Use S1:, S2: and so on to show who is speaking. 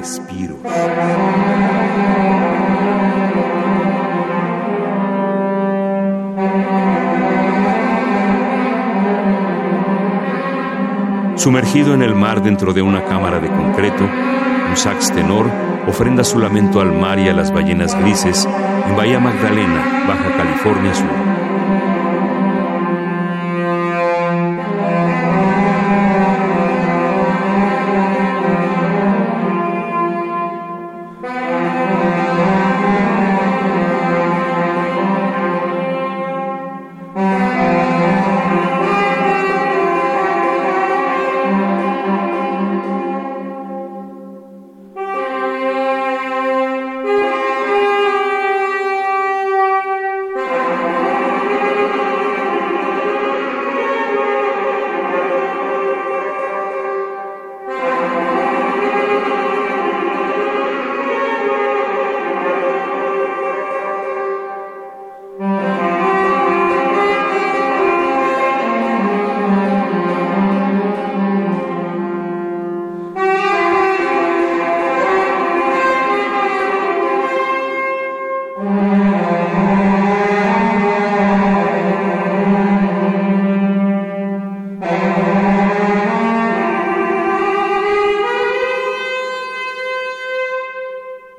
S1: Respiro. Sumergido en el mar dentro de una cámara de concreto, un sax tenor ofrenda su lamento al mar y a las ballenas grises en Bahía Magdalena, Baja California Sur.